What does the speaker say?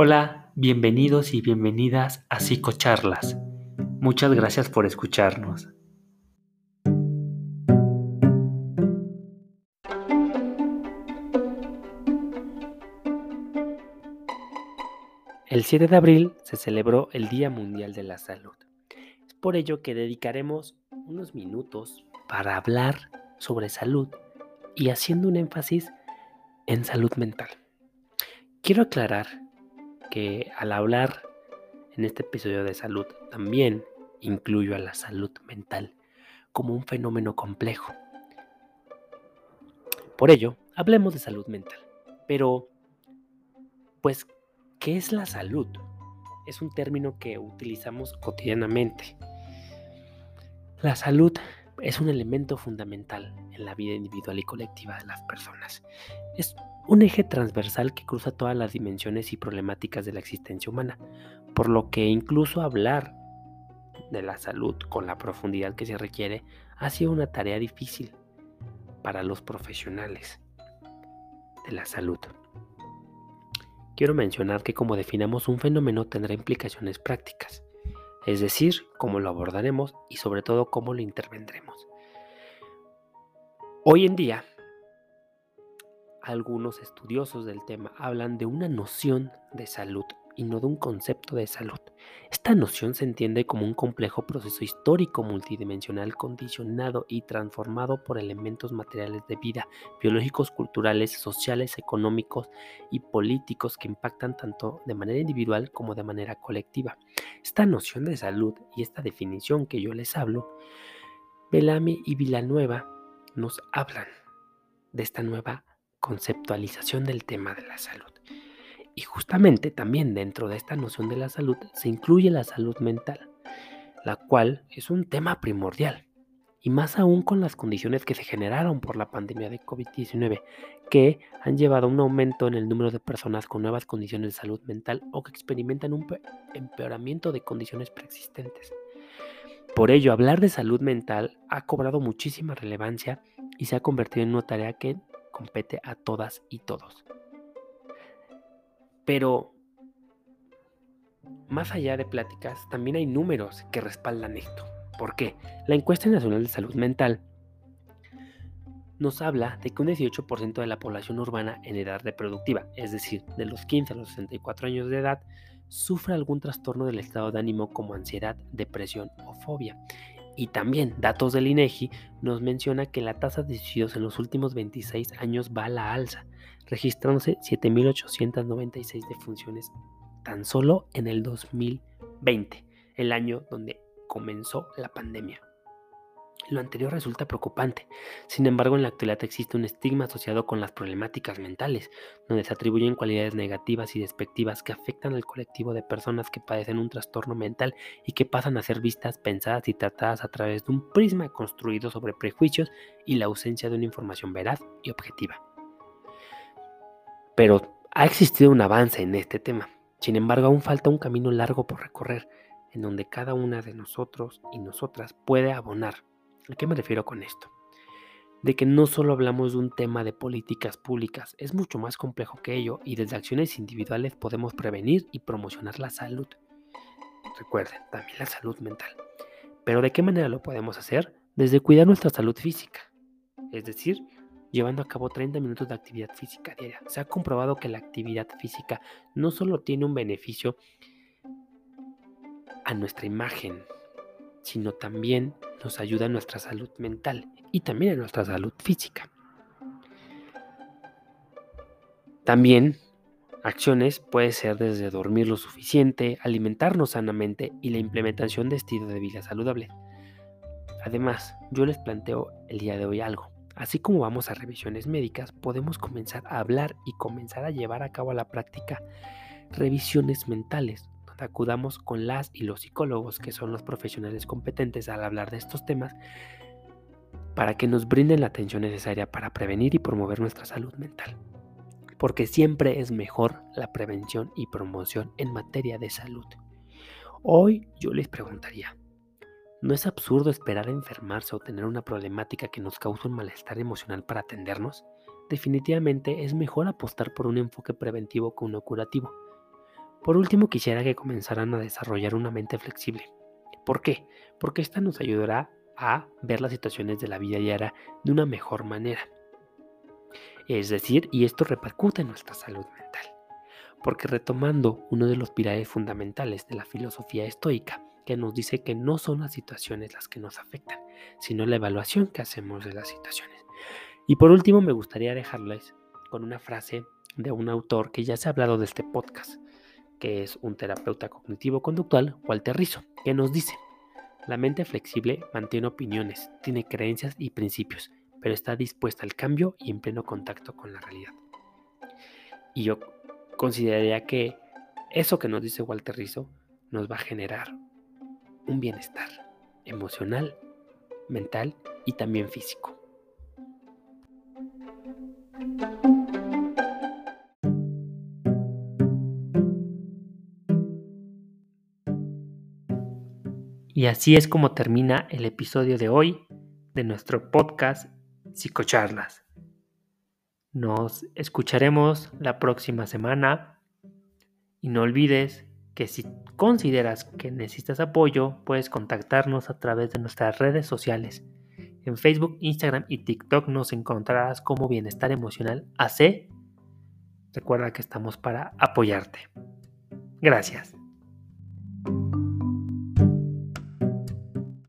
Hola, bienvenidos y bienvenidas a Psicocharlas. Muchas gracias por escucharnos. El 7 de abril se celebró el Día Mundial de la Salud. Es por ello que dedicaremos unos minutos para hablar sobre salud y haciendo un énfasis en salud mental. Quiero aclarar que al hablar en este episodio de salud también incluyo a la salud mental como un fenómeno complejo. Por ello, hablemos de salud mental. Pero, pues, ¿qué es la salud? Es un término que utilizamos cotidianamente. La salud es un elemento fundamental en la vida individual y colectiva de las personas. Es un eje transversal que cruza todas las dimensiones y problemáticas de la existencia humana, por lo que incluso hablar de la salud con la profundidad que se requiere ha sido una tarea difícil para los profesionales de la salud. Quiero mencionar que como definamos un fenómeno tendrá implicaciones prácticas, es decir, cómo lo abordaremos y sobre todo cómo lo intervendremos. Hoy en día, algunos estudiosos del tema hablan de una noción de salud y no de un concepto de salud. Esta noción se entiende como un complejo proceso histórico multidimensional condicionado y transformado por elementos materiales de vida, biológicos, culturales, sociales, económicos y políticos que impactan tanto de manera individual como de manera colectiva. Esta noción de salud y esta definición que yo les hablo, Bellamy y Villanueva nos hablan de esta nueva conceptualización del tema de la salud. Y justamente también dentro de esta noción de la salud se incluye la salud mental, la cual es un tema primordial, y más aún con las condiciones que se generaron por la pandemia de COVID-19, que han llevado a un aumento en el número de personas con nuevas condiciones de salud mental o que experimentan un empeoramiento de condiciones preexistentes. Por ello, hablar de salud mental ha cobrado muchísima relevancia y se ha convertido en una tarea que compete a todas y todos. Pero, más allá de pláticas, también hay números que respaldan esto. ¿Por qué? La encuesta nacional de salud mental nos habla de que un 18% de la población urbana en edad reproductiva, es decir, de los 15 a los 64 años de edad, sufre algún trastorno del estado de ánimo como ansiedad, depresión o fobia. Y también datos del INEGI nos menciona que la tasa de suicidios en los últimos 26 años va a la alza, registrándose 7.896 defunciones tan solo en el 2020, el año donde comenzó la pandemia. Lo anterior resulta preocupante. Sin embargo, en la actualidad existe un estigma asociado con las problemáticas mentales, donde se atribuyen cualidades negativas y despectivas que afectan al colectivo de personas que padecen un trastorno mental y que pasan a ser vistas, pensadas y tratadas a través de un prisma construido sobre prejuicios y la ausencia de una información veraz y objetiva. Pero ha existido un avance en este tema. Sin embargo, aún falta un camino largo por recorrer, en donde cada una de nosotros y nosotras puede abonar ¿A qué me refiero con esto? De que no solo hablamos de un tema de políticas públicas, es mucho más complejo que ello y desde acciones individuales podemos prevenir y promocionar la salud. Recuerden, también la salud mental. Pero ¿de qué manera lo podemos hacer? Desde cuidar nuestra salud física, es decir, llevando a cabo 30 minutos de actividad física diaria. Se ha comprobado que la actividad física no solo tiene un beneficio a nuestra imagen, sino también nos ayuda a nuestra salud mental y también a nuestra salud física. También acciones puede ser desde dormir lo suficiente, alimentarnos sanamente y la implementación de estilo de vida saludable. Además, yo les planteo el día de hoy algo. Así como vamos a revisiones médicas, podemos comenzar a hablar y comenzar a llevar a cabo a la práctica revisiones mentales, acudamos con las y los psicólogos, que son los profesionales competentes al hablar de estos temas, para que nos brinden la atención necesaria para prevenir y promover nuestra salud mental. Porque siempre es mejor la prevención y promoción en materia de salud. Hoy yo les preguntaría, ¿no es absurdo esperar a enfermarse o tener una problemática que nos cause un malestar emocional para atendernos? Definitivamente es mejor apostar por un enfoque preventivo que uno curativo Por último, quisiera que comenzaran a desarrollar una mente flexible. ¿Por qué? Porque esta nos ayudará a ver las situaciones de la vida diaria de una mejor manera. Es decir, y esto repercute en nuestra salud mental. Porque retomando uno de los pilares fundamentales de la filosofía estoica, que nos dice que no son las situaciones las que nos afectan, sino la evaluación que hacemos de las situaciones. Y por último, me gustaría dejarles con una frase de un autor que ya se ha hablado de este podcast, que es un terapeuta cognitivo-conductual, Walter Rizzo, que nos dice, la mente flexible mantiene opiniones, tiene creencias y principios, pero está dispuesta al cambio y en pleno contacto con la realidad. Y yo consideraría que eso que nos dice Walter Rizzo nos va a generar un bienestar emocional, mental y también físico. Y así es como termina el episodio de hoy de nuestro podcast Psicocharlas. Nos escucharemos la próxima semana y no olvides que si consideras que necesitas apoyo, puedes contactarnos a través de nuestras redes sociales. En Facebook, Instagram y TikTok nos encontrarás como Bienestar Emocional AC. Recuerda que estamos para apoyarte. Gracias.